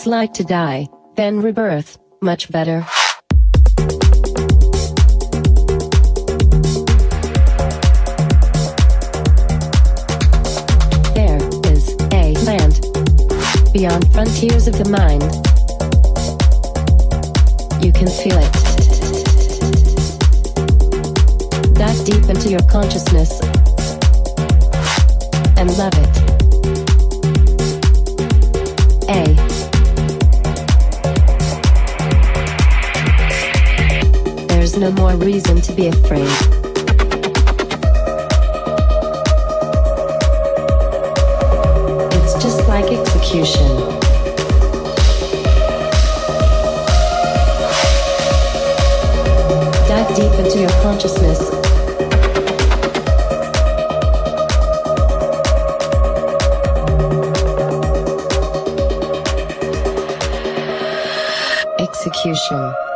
It's like to die, then rebirth, much better. There is a land beyond frontiers of the mind. You can feel it. Dive deep into your consciousness and love it. A. There's no more reason to be afraid. It's just like execution. Dive deep into your consciousness. Execution.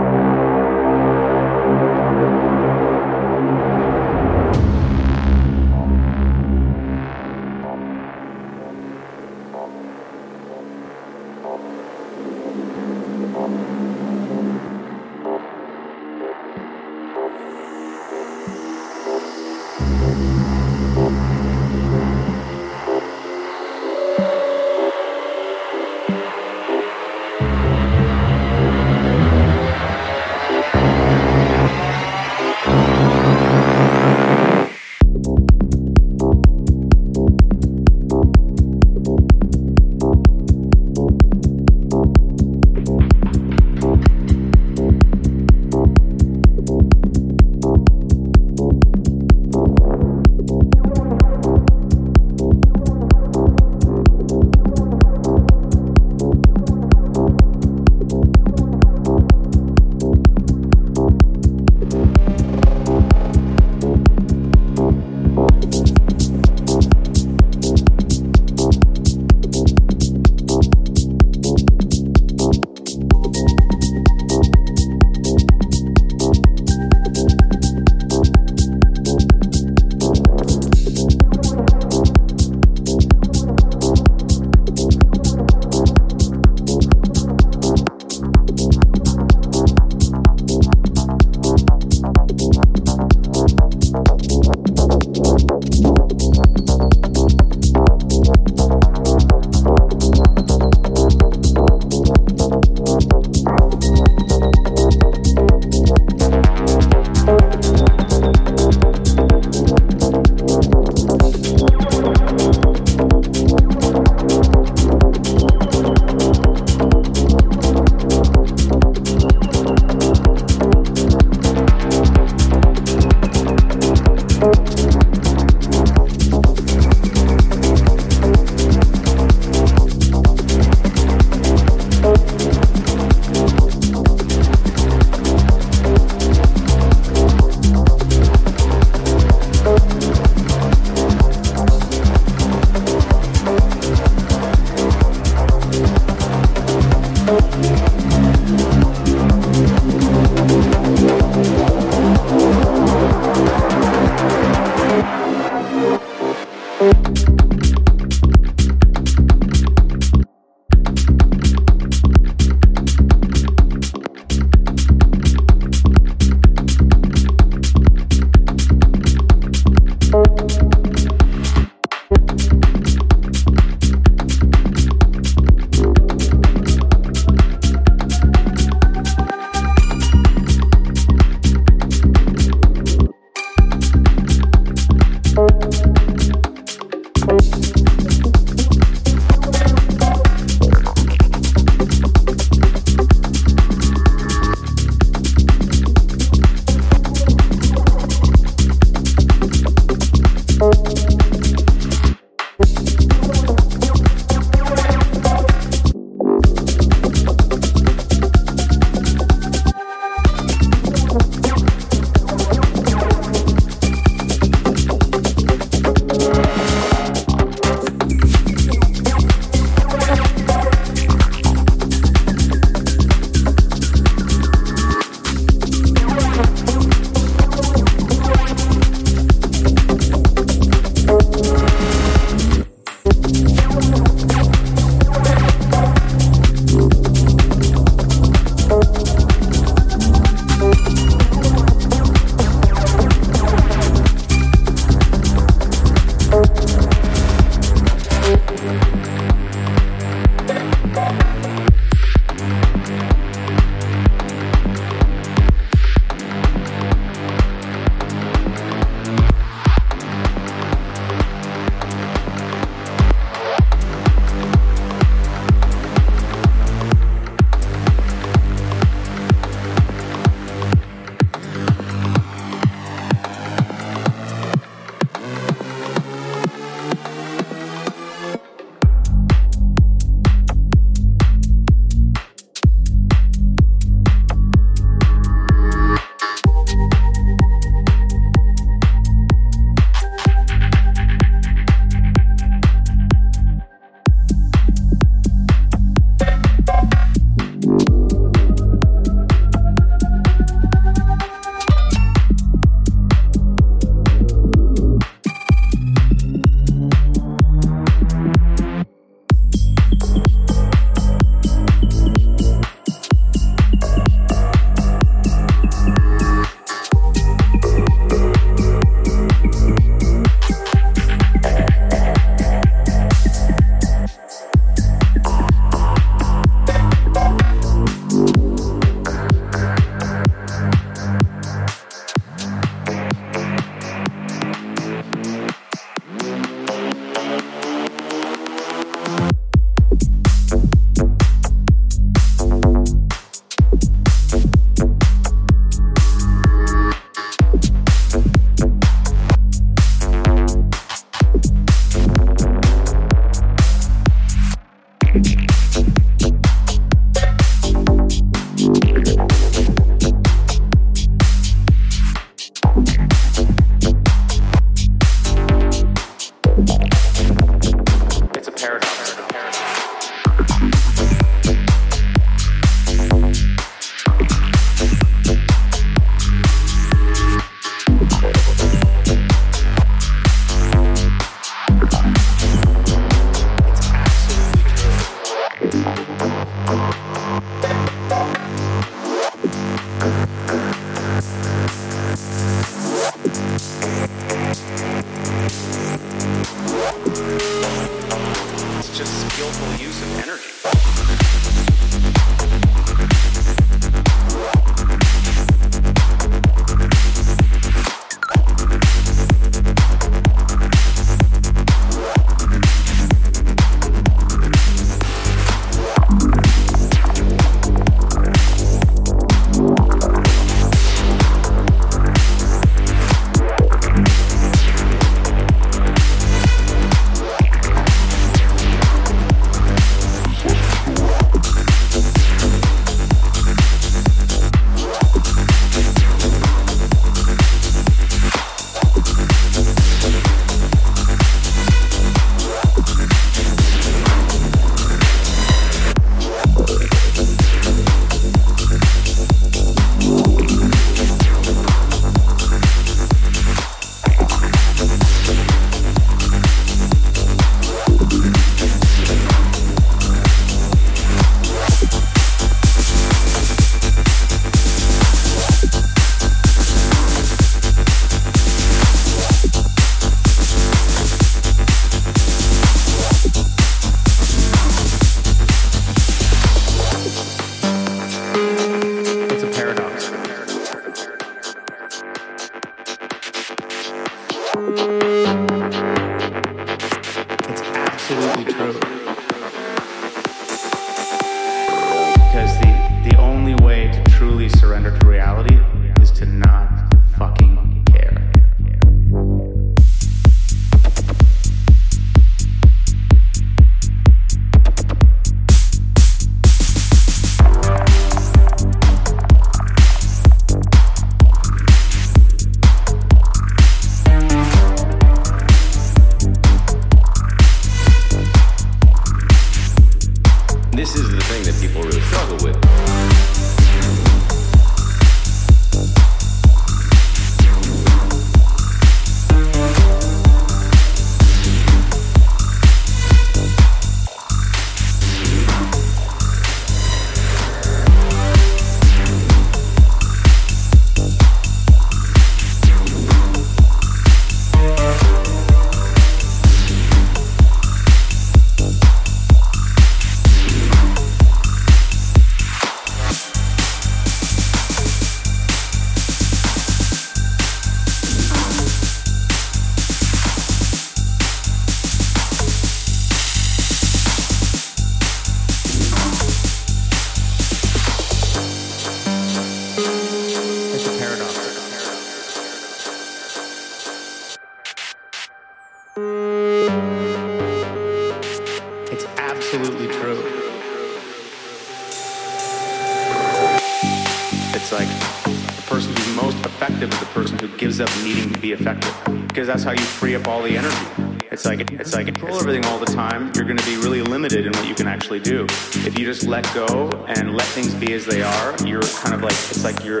Up all the energy. It's like it's like control everything all the time. You're going to be really limited in what you can actually do. If you just let go and let things be as they are, you're kind of like it's like you're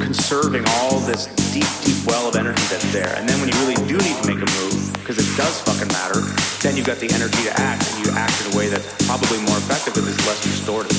conserving all this deep, deep well of energy that's there. And then when you really do need to make a move, because it does fucking matter, then you've got the energy to act, and you act in a way that's probably more effective because it's less distorted.